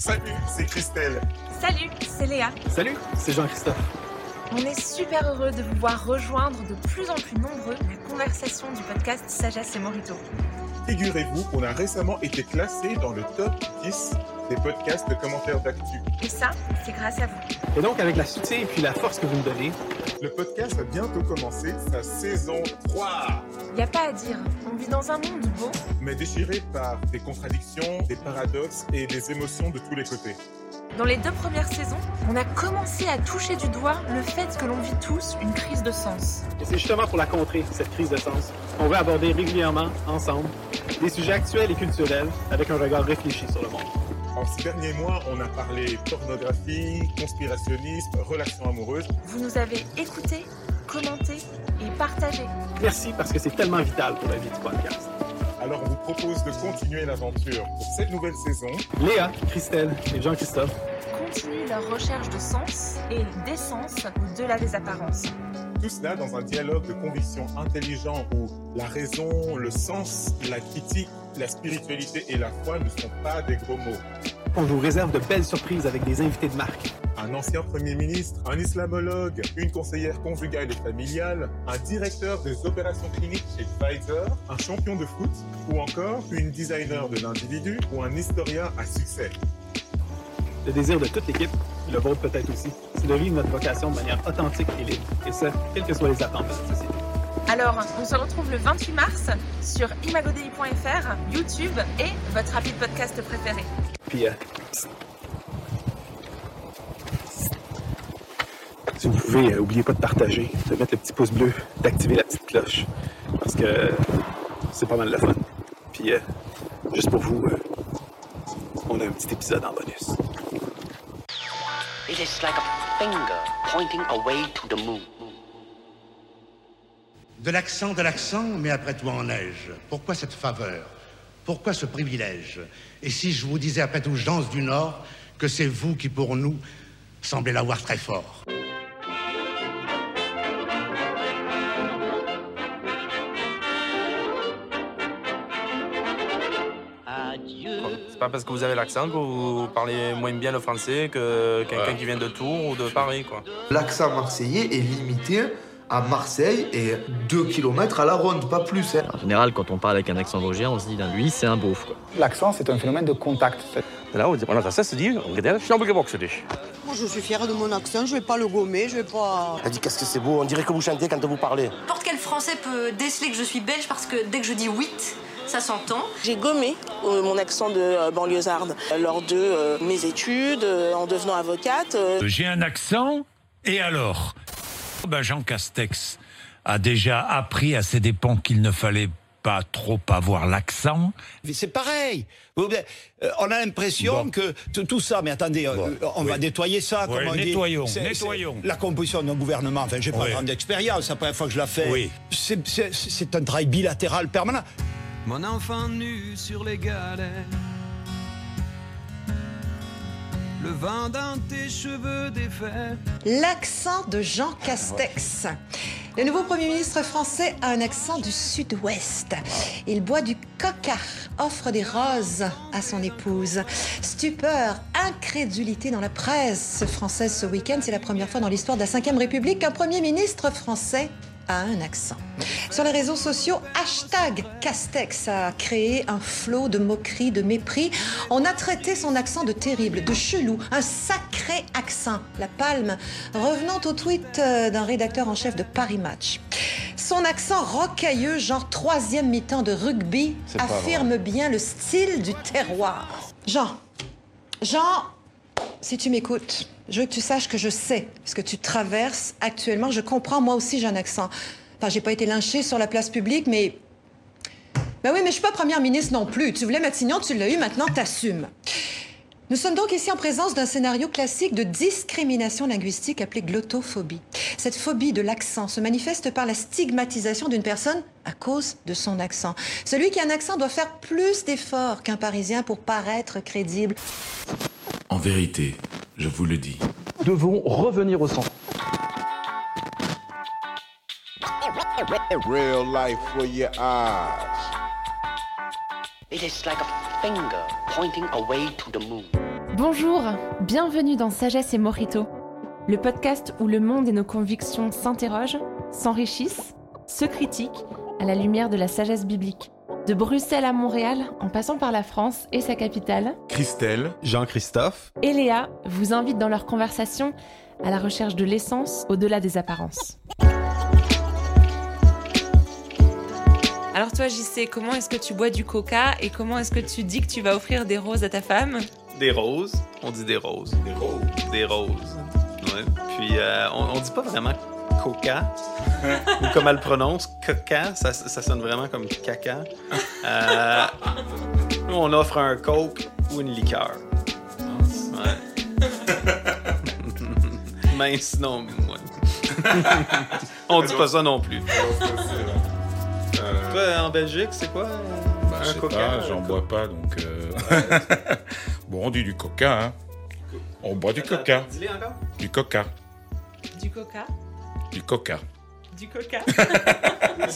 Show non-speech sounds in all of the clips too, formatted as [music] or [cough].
Salut, c'est Christelle. Salut, c'est Léa. Salut, c'est Jean-Christophe. On est super heureux de vous voir rejoindre de plus en plus nombreux la conversation du podcast Sagesse et Morito. Figurez-vous qu'on a récemment été classé dans le top 10 des podcasts de commentaires d'actu. Et ça, c'est grâce à vous. Et donc, avec la soutien et puis la force que vous me donnez, Le podcast va bientôt commencer sa saison 3, Y a pas à dire, on vit dans un monde beau, mais déchiré par des contradictions, des paradoxes et des émotions de tous les côtés. Dans les deux premières saisons, on a commencé à toucher du doigt le fait que l'on vit tous une crise de sens. et c'est justement pour la contrer, cette crise de sens, qu'on va aborder régulièrement, ensemble, des sujets actuels et culturels avec un regard réfléchi sur le monde. En ces derniers mois, on a parlé pornographie, conspirationnisme, relations amoureuses. Vous nous avez écoutés, commentés et partagés. Merci parce que c'est tellement vital pour la vie du podcast. Alors on vous propose de continuer l'aventure pour cette nouvelle saison. Léa, Christelle et Jean-Christophe, Continuent leur recherche de sens et d'essence au-delà des apparences. Tout cela dans un dialogue de conviction intelligent où la raison, le sens, la critique, la spiritualité et la foi ne sont pas des gros mots. On vous réserve de belles surprises avec des invités de marque. Un ancien Premier ministre, un islamologue, une conseillère conjugale et familiale, un directeur des opérations cliniques chez Pfizer, un champion de foot, ou encore une designer de l'individu ou un historien à succès. Le désir de toute l'équipe, le vôtre peut-être aussi, c'est de vivre notre vocation de manière authentique et libre. Et ça, quelles que soient les attentes de la société. Alors, on se retrouve le 28 mars sur imagodei.fr, YouTube et votre rapide podcast préféré. Puis, euh, si vous pouvez, euh, oubliez pas de partager, de mettre le petit pouce bleu, d'activer la petite cloche. Parce que c'est pas mal le fun. Puis, euh, juste pour vous, euh, on a un petit épisode en bonus. It is like a finger pointing away to the moon. De l'accent, de l'accent, mais après tout en neige. Pourquoi cette faveur? Pourquoi ce privilège? Et si je vous disais après tout, gens du Nord, que c'est vous qui, pour nous, semblez l'avoir très fort Adieu. C'est pas parce que vous avez l'accent que vous parlez moins bien le français que quelqu'un qui vient de Tours ou de Paris, quoi. L'accent marseillais est limité à Marseille et 2 km à la ronde, pas plus. hein. En général, quand on parle avec un accent vosgien, on se dit, d'un lui, c'est un beauf. L'accent, c'est un phénomène de contact. Là, on a ça se dit, regarde, Schnabelgebox dich. Moi, je suis fière de mon accent, je vais pas le gommer, je vais pas. Elle dit qu'est-ce que c'est beau, on dirait que vous chantez quand vous parlez. N'importe quel Français peut déceler que je suis belge parce que dès que je dis oui, ça s'entend. J'ai gommé euh, mon accent de euh, banlieusarde lors de euh, mes études, euh, en devenant avocate. euh, J'ai un accent, et alors? Ben Jean Castex a déjà appris à ses dépens qu'il ne fallait pas trop avoir l'accent. C'est pareil. Euh, on a l'impression Bon. que tout ça, mais attendez, euh, Bon. on va nettoyer ça. Oui, comme on dit. nettoyons, C'est- nettoyons. La composition d'un gouvernement, enfin, j'ai pas Oui. grande expérience, c'est la première fois que je la fais. Oui. C'est un travail bilatéral permanent. Mon enfant nu sur les galets. Le dans tes cheveux. L'accent de Jean Castex. Le nouveau Premier ministre français a un accent du sud-ouest. Il boit du coca, offre des roses à son épouse. Stupeur, incrédulité dans la presse française ce week-end. C'est la première fois dans l'histoire de la Ve République qu'un Premier ministre français a un accent. Sur les réseaux sociaux, hashtag Castex a créé un flot de moqueries, de mépris. On a traité son accent de terrible, de chelou, un sacré accent. La palme revenant au tweet euh, d'un rédacteur en chef de Paris Match. Son accent rocailleux, genre troisième mi-temps de rugby, affirme bien le style du terroir. Jean, Jean, si tu m'écoutes, je veux que tu saches que je sais ce que tu traverses actuellement. Je comprends, moi aussi j'ai un accent. Enfin, j'ai pas été lynchée sur la place publique, mais. Ben oui, mais je suis pas première ministre non plus. Tu voulais Matignon, tu l'as eu, maintenant t'assumes. Nous sommes donc ici en présence d'un scénario classique de discrimination linguistique appelé glottophobie. Cette phobie de l'accent se manifeste par la stigmatisation d'une personne à cause de son accent. Celui qui a un accent doit faire plus d'efforts qu'un Parisien pour paraître crédible. En vérité, je vous le dis, Nous devons revenir au centre. Real life for your eyes. It is like a finger pointing away to the moon. Bonjour, bienvenue dans Sagesse et Morito, le podcast où le monde et nos convictions s'interrogent, s'enrichissent, se critiquent à la lumière de la sagesse biblique. De Bruxelles à Montréal, en passant par la France et sa capitale, Christelle, Jean-Christophe et Léa vous invitent dans leur conversation à la recherche de l'essence au-delà des apparences. Alors toi, JC, comment est-ce que tu bois du coca et comment est-ce que tu dis que tu vas offrir des roses à ta femme? Des roses, on dit des roses. Des roses. Des roses. Ouais. Puis euh, on, on dit pas vraiment coca, ou comme elle le prononce, coca, ça, ça sonne vraiment comme caca. Euh, nous, on offre un coke ou une liqueur. Ouais. [laughs] Mais sinon, moi. [laughs] on dit pas ça non plus. Toi, en Belgique, c'est quoi Bah, je sais pas, j'en bois pas, donc... euh, [laughs] bon, on dit du coca, hein. On boit du coca. Dis-les encore. Du coca. Du coca Du coca. Du coca [laughs]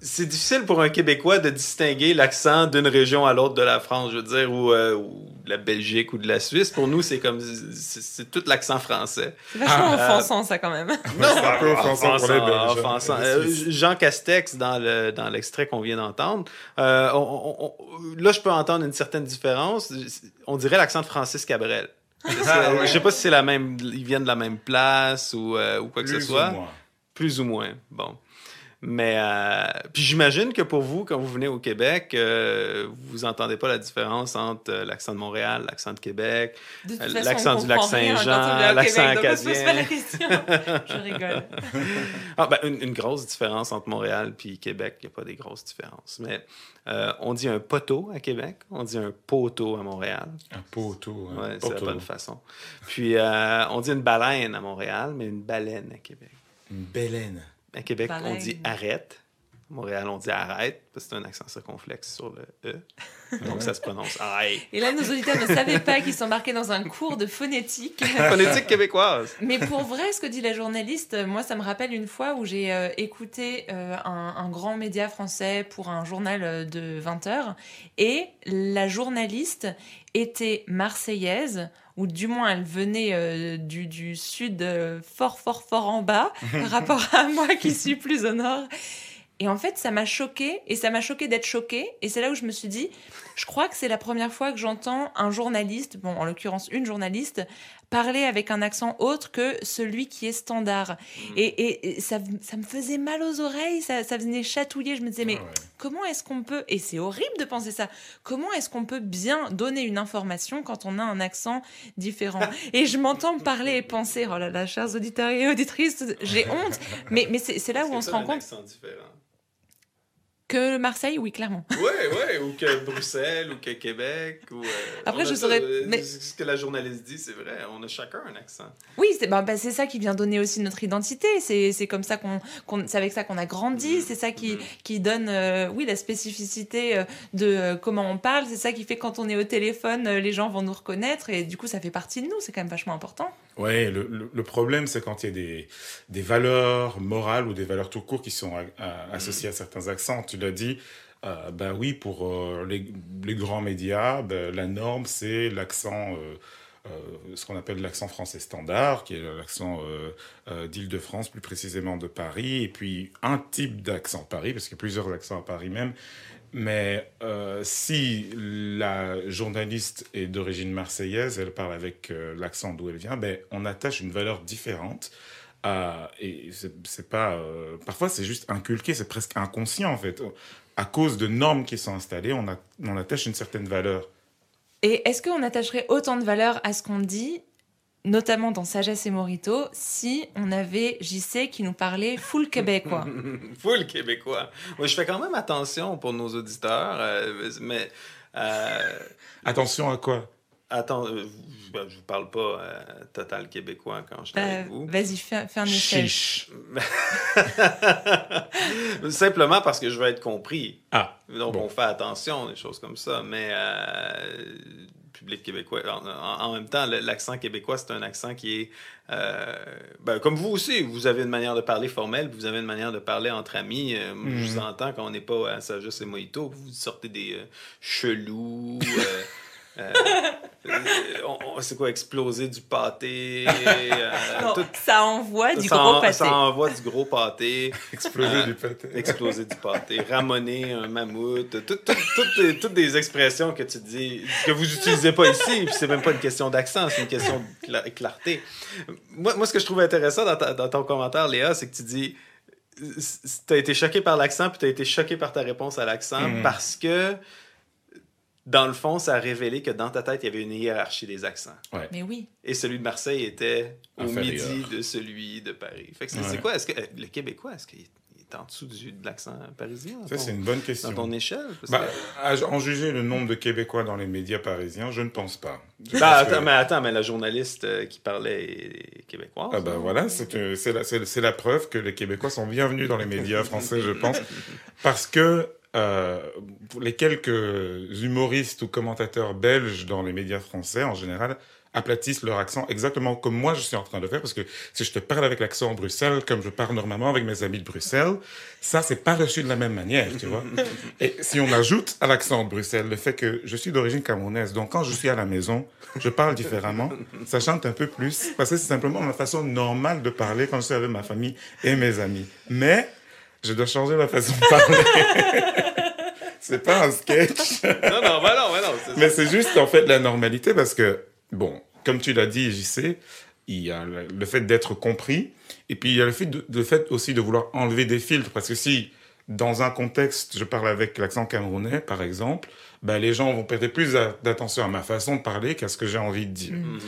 C'est- difficile pour un Québécois de distinguer l'accent d'une région à l'autre de la France, je veux dire, ou, euh, ou de la Belgique ou de la Suisse. Pour nous, c'est comme c'est tout l'accent français. C'est vachement Euh, offensant ça quand même. Non, C'est un peu offensant pour les Belges. offensant. Les Euh. Jean Castex, dans le dans l'extrait qu'on vient d'entendre, euh, là, je peux entendre une certaine différence. On dirait l'accent de Francis Cabrel. Ah, ouais. Je sais pas si c'est la même, ils viennent de la même place ou, euh, ou quoi que Plus ce soit. ou moins. Plus ou moins. Bon. Mais euh, puis j'imagine que pour vous, quand vous venez au Québec, euh, vous entendez pas la différence entre euh, l'accent de Montréal, l'accent de Québec, euh, façon, l'accent du lac Saint-Jean, l'accent Québec, donc la acadien. question. [laughs] Je rigole. [laughs] Ah, ben, une, une grosse différence entre Montréal puis Québec, il n'y a pas des grosses différences. Mais euh, on dit un poteau à Québec, on dit un poteau à Montréal. Un poteau. hein. Ouais, c'est la bonne façon. Puis euh, on dit une baleine à Montréal, mais une baleine à Québec. Une baleine. À Québec, on dit arrête. Montréal, on dit arrête, parce que c'est un accent circonflexe sur le E. Donc ça se prononce arrête. Et là, nos auditeurs ne savaient pas qu'ils s'embarquaient dans un cours de phonétique. [laughs] Phonétique québécoise. Mais pour vrai, ce que dit la journaliste, moi, ça me rappelle une fois où j'ai euh, écouté euh, un, un grand média français pour un journal euh, de 20 heures et la journaliste était marseillaise ou du moins elle venait euh, du, du sud fort fort fort en bas [laughs] par rapport à moi qui suis plus au nord. Et en fait, ça m'a choqué et ça m'a choqué d'être choquée. Et c'est là où je me suis dit, je crois que c'est la première fois que j'entends un journaliste, bon, en l'occurrence une journaliste, parler avec un accent autre que celui qui est standard. Et, et- et ça, ça me faisait mal aux oreilles, ça, ça venait chatouiller. Je me disais, mais comment est-ce qu'on peut, et c'est horrible de penser ça, comment est-ce qu'on peut bien donner une information quand on a un accent différent? [laughs] Et je m'entends parler et penser, oh là là, chers auditeurs et auditrices, j'ai honte. Mais, mais c'est c'est là où on se rend compte que Marseille, oui, clairement. Ouais, ouais, ou que Bruxelles, ou que Québec, ou... euh, Après, je saurais- euh, mais- Ce que la journaliste dit, c'est vrai, on a chacun un accent. Oui, c'est bah, c'est ça qui vient donner aussi notre identité. C'est comme ça qu'on, qu'on- c'est avec ça qu'on a grandi. C'est ça qui, qui donne, euh, oui, la spécificité de comment on parle. C'est ça qui fait quand on est au téléphone, les gens vont nous reconnaître et du coup, ça fait partie de nous. C'est quand même vachement important. Ouais, le, le- le problème, c'est quand il y a des, des valeurs morales ou des valeurs tout court qui sont a- a- associées à certains accents. Tu l'as dit, euh, ben oui, pour euh, les, les grands médias, ben, la norme, c'est l'accent, euh, euh, ce qu'on appelle l'accent français standard, qui est l'accent d'Île-de-France, plus précisément de Paris, et puis un type d'accent Paris, parce qu'il y a plusieurs accents à Paris même. Mais euh, si la journaliste est d'origine marseillaise, elle parle avec euh, l'accent d'où elle vient, ben, on attache une valeur différente. et c'est pas. euh, parfois, c'est juste inculqué, c'est presque inconscient en fait. À cause de normes qui sont installées, on, on attache une certaine valeur. Et est-ce qu'on attacherait autant de valeur à ce qu'on dit, notamment dans Sagesse et Morito, si on avait JC qui nous parlait full québécois [laughs] Full québécois. Moi, je fais quand même attention pour nos auditeurs, euh, mais... euh, Attention à quoi? Attends, euh, ben, je vous parle pas euh, total québécois quand je suis avec vous. Vas-y, fais, fais un essai. Chiche. [laughs] Simplement parce que je veux être compris. Ah. Donc, on fait attention, des choses comme ça. Mais euh, public québécois, en, en- en même temps, l'accent québécois, c'est un accent qui est. euh, ben, comme vous aussi, vous avez une manière de parler formelle, vous avez une manière de parler entre amis. Euh, Je vous Mhm. entends quand on n'est pas à Sagesse et Mojito, vous sortez des euh, chelous. [laughs] euh, euh, Euh, c'est quoi, exploser du pâté? euh, Non, tout- ça envoie du ça gros en- pâté. Ça envoie du gros pâté. Exploser du pâté. Exploser du pâté. Ramoner un mammouth. tout- tout- toutes des- toutes des expressions que tu dis, que vous n'utilisez pas ici. Puis c'est même pas une question d'accent, c'est une question de cla- clarté. Moi, moi, ce que je trouve intéressant dans, ta- dans ton commentaire, Léa, c'est que tu dis. Tu as été choqué par l'accent, puis tu as été choqué par ta réponse à l'accent Mhm. parce que, dans le fond, ça a révélé que dans ta tête, il y avait une hiérarchie des accents. Ouais. Mais oui. Et celui de Marseille était au Inférieur. midi de celui de Paris. Fait que c'est Ouais. c'est quoi? Est-ce que le Québécois, est-ce qu'il est en dessous du, de l'accent parisien? Ça, ton- c'est une bonne question. Dans ton échelle? Bah, que- à en juger le nombre de Québécois dans les médias parisiens, je ne pense pas. Bah, pense que- attends, mais attends, mais la journaliste euh, qui parlait est québécoise. Ah ben voilà, c'est euh, c'est la, c'est- c'est la preuve que les Québécois sont bienvenus dans les médias français, je pense, [laughs] parce que euh, les quelques humoristes ou commentateurs belges dans les médias français, en général, aplatissent leur accent exactement comme moi je suis en train de faire, parce que si je te parle avec l'accent Bruxelles, comme je parle normalement avec mes amis de Bruxelles, ça, c'est pas reçu de la même manière, tu vois. Et si on ajoute à l'accent de Bruxelles le fait que je suis d'origine camerounaise, donc quand je suis à la maison, je parle différemment, ça chante un peu plus, parce que c'est simplement ma façon normale de parler quand je suis avec ma famille et mes amis. Mais je dois changer ma façon de parler. [laughs] c'est pas un sketch. non, non, bah non, bah non. Mais c'est juste en fait la normalité parce que, bon, comme tu l'as dit, JC, il y a le fait d'être compris et puis il y a le fait, de, le fait aussi de vouloir enlever des filtres parce que si dans un contexte, je parle avec l'accent camerounais par exemple, ben, les gens vont prêter plus d'attention à ma façon de parler qu'à ce que j'ai envie de dire. Mhm.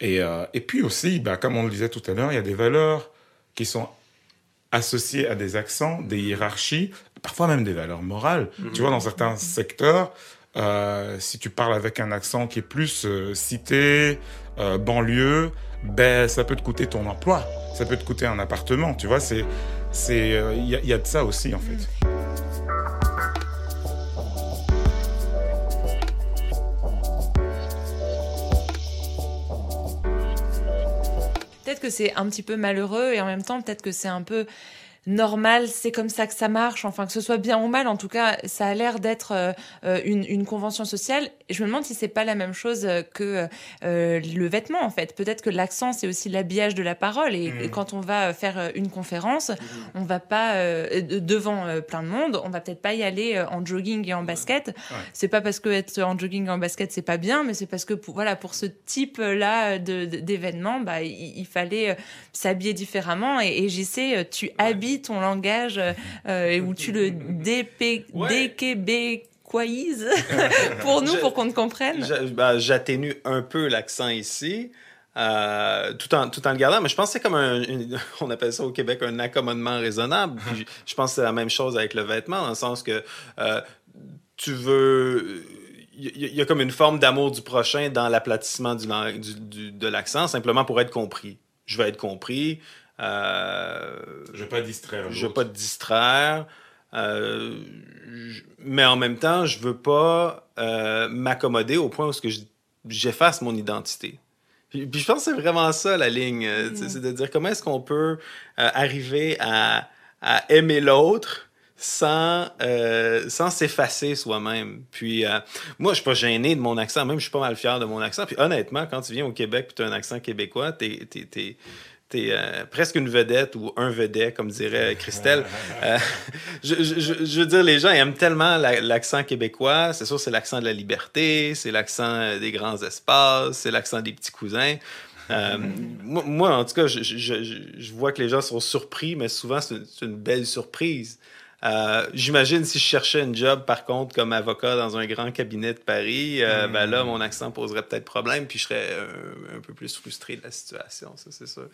Et, euh, et puis aussi, bah, comme on le disait tout à l'heure, il y a des valeurs qui sont associées à des accents, des hiérarchies, parfois même des valeurs morales. Mhm. Tu vois, dans certains secteurs, euh, si tu parles avec un accent qui est plus euh, cité, euh, banlieue, ben ça peut te coûter ton emploi, ça peut te coûter un appartement. Tu vois, c'est c'est euh, il y, y a de ça aussi en fait. Peut-être que c'est un petit peu malheureux et en même temps, peut-être que c'est un peu normal, c'est comme ça que ça marche, enfin que ce soit bien ou mal, en tout cas, ça a l'air d'être euh, euh, une, une convention sociale. Et je me demande si c'est pas la même chose euh, que euh, le vêtement, en fait. Peut-être que l'accent, c'est aussi l'habillage de la parole. Et, Mm. et quand on va faire une conférence, on va pas euh, de- devant plein de monde, on va peut-être pas y aller en jogging et en basket. C'est pas parce que être en jogging et en basket c'est pas bien, mais c'est parce que pour, voilà pour ce type-là de- de- d'événements, bah il, il fallait s'habiller différemment. Et, et euh, tu ton langage euh, euh, ou tu le dépé- déquébécoises [laughs] pour nous, Je- pour qu'on te comprenne. Bah, J'atténue un peu l'accent ici, euh, tout, en, tout en le gardant, mais je pense que c'est comme un, une- [laughs] on appelle ça au Québec un accommodement raisonnable. [laughs] Puis je pense que c'est la même chose avec le vêtement, dans le sens que euh, tu veux. Il y, a- comme une forme d'amour du prochain dans l'aplatissement du- du- de l'accent, simplement pour être compris. Je veux être compris. Euh, Je veux pas distraire Je veux pas te distraire. euh, je- mais en même temps, je veux pas euh, m'accommoder au point où ce que je- j'efface mon identité. Puis, puis je pense que c'est vraiment ça la ligne, c'est- de dire comment est-ce qu'on peut euh, arriver à, à aimer l'autre sans euh, sans s'effacer soi-même. Puis euh, moi, je suis pas gêné de mon accent, même je suis pas mal fier de mon accent. Puis honnêtement, quand tu viens au Québec et tu as un accent québécois, t'es euh, presque une vedette ou un vedette, comme dirait Christelle. [laughs] Euh, je, je- je- veux dire, les gens aiment tellement la- l'accent québécois. C'est sûr, c'est l'accent de la liberté, c'est l'accent euh, des grands espaces, c'est l'accent des petits cousins. Euh, [laughs] moi, moi, en tout cas, je, je- je- je vois que les gens sont surpris, mais souvent, c'est une, c'est une belle surprise. Euh, J'imagine si je cherchais un job, par contre, comme avocat dans un grand cabinet de Paris, euh, ben là, mon accent poserait peut-être problème, puis je serais un, un peu plus frustré de la situation, ça, c'est sûr.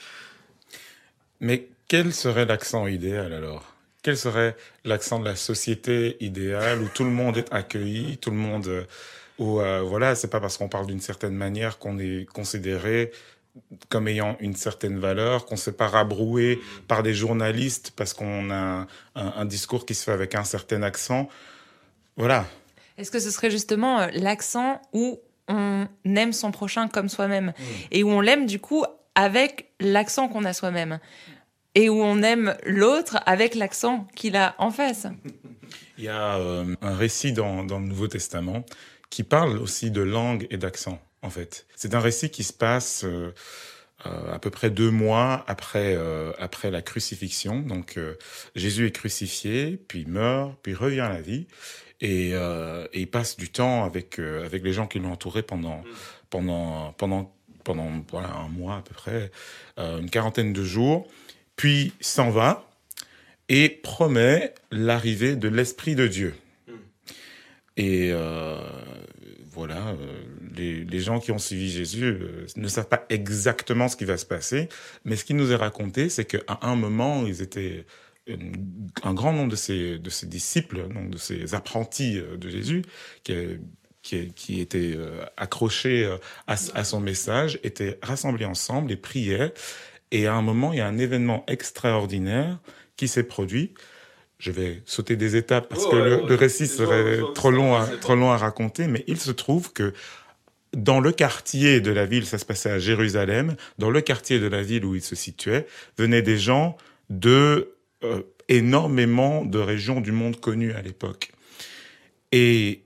Mais quel serait l'accent idéal alors? Quel serait l'accent de la société idéale où tout le monde est accueilli, tout le monde, euh, où euh, voilà, c'est pas parce qu'on parle d'une certaine manière qu'on est considéré comme ayant une certaine valeur, qu'on ne se fait pas rabrouer par des journalistes parce qu'on a un, un- un discours qui se fait avec un certain accent. Voilà. Est-ce que ce serait justement euh, l'accent où on aime son prochain comme soi-même et où on l'aime du coup avec l'accent qu'on a soi-même et où on aime l'autre avec l'accent qu'il a en face? [laughs] Il y a euh, un récit dans, dans le Nouveau Testament qui parle aussi de langue et d'accent. En fait. C'est un récit qui se passe euh, euh, à peu près deux mois après, euh, après la crucifixion. Donc euh, Jésus est crucifié, puis meurt, puis revient à la vie. Et, et il passe du temps avec, avec les gens qui l'ont entouré pendant, pendant, pendant, pendant voilà, un mois à peu près, une quarantaine de jours. Puis s'en va et promet l'arrivée de l'Esprit de Dieu. Et euh, voilà, les, les gens qui ont suivi Jésus euh, ne savent pas exactement ce qui va se passer, mais ce qui nous est raconté, c'est qu'à un moment, ils étaient une- un grand nombre de ses, de ses disciples, donc de ses apprentis euh, de Jésus, qui, qui, qui étaient euh, accrochés euh, à, à son message, étaient rassemblés ensemble et priaient. Et à un moment, il y a un événement extraordinaire qui s'est produit. Je vais sauter des étapes parce Oh, que ouais, le, ouais. le récit serait trop long, à, trop long à raconter, mais il se trouve que dans le quartier de la ville, ça se passait à Jérusalem, dans le quartier de la ville où il se situait, venaient des gens de euh, énormément de régions du monde connues à l'époque. Et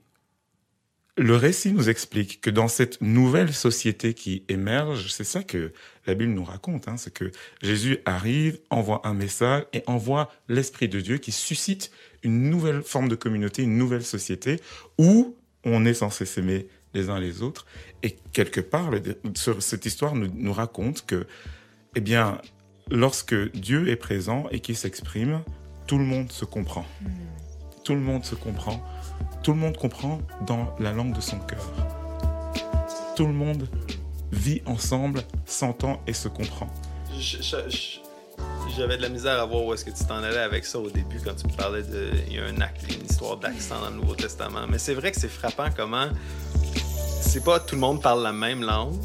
le récit nous explique que dans cette nouvelle société qui émerge, c'est ça que la Bible nous raconte, hein, c'est que Jésus arrive, envoie un message et envoie l'Esprit de Dieu qui suscite une nouvelle forme de communauté, une nouvelle société où on est censé s'aimer les uns les autres. Et quelque part, le- cette histoire nous, nous raconte que, eh bien, lorsque Dieu est présent et qu'il s'exprime, tout le monde se comprend. Tout le monde se comprend. Tout le monde comprend dans la langue de son cœur. Tout le monde vit ensemble, s'entend et se comprend. Je- je- je- J'avais de la misère à voir où est-ce que tu t'en allais avec ça au début quand tu me parlais de. Il y a un acte, une histoire d'accent dans le Nouveau Testament. Mais c'est vrai que c'est frappant comment. C'est pas tout le monde parle la même langue.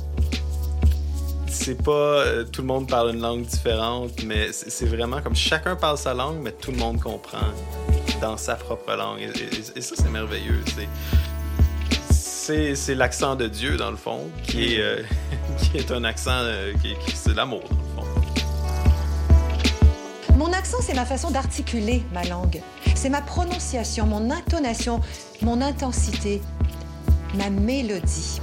C'est pas euh, tout le monde parle une langue différente, mais c'est vraiment comme chacun parle sa langue, mais tout le monde comprend dans sa propre langue. Et, ça, c'est merveilleux. C'est l'accent de Dieu, dans le fond, qui est, euh, [laughs] qui est un accent, euh, qui, qui- c'est l'amour, dans le fond. Mon accent, c'est ma façon d'articuler ma langue. C'est ma prononciation, mon intonation, mon intensité, ma mélodie.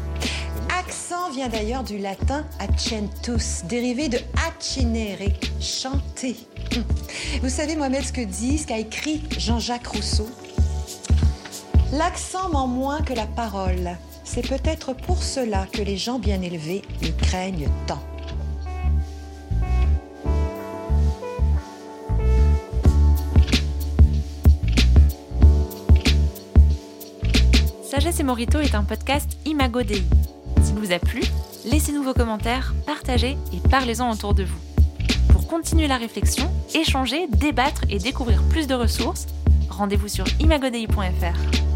Accent vient d'ailleurs du latin accentus, dérivé de accinere, chanter. Vous savez, Mohamed, ce que dit, ce qu'a écrit Jean-Jacques Rousseau L'accent ment moins que la parole. C'est peut-être pour cela que les gens bien élevés le craignent tant. Sagesse Morito est un podcast Imago Dei. S'il vous a plu, laissez-nous vos commentaires, partagez et parlez-en autour de vous. Pour continuer la réflexion, échanger, débattre et découvrir plus de ressources, rendez-vous sur imagodei.fr.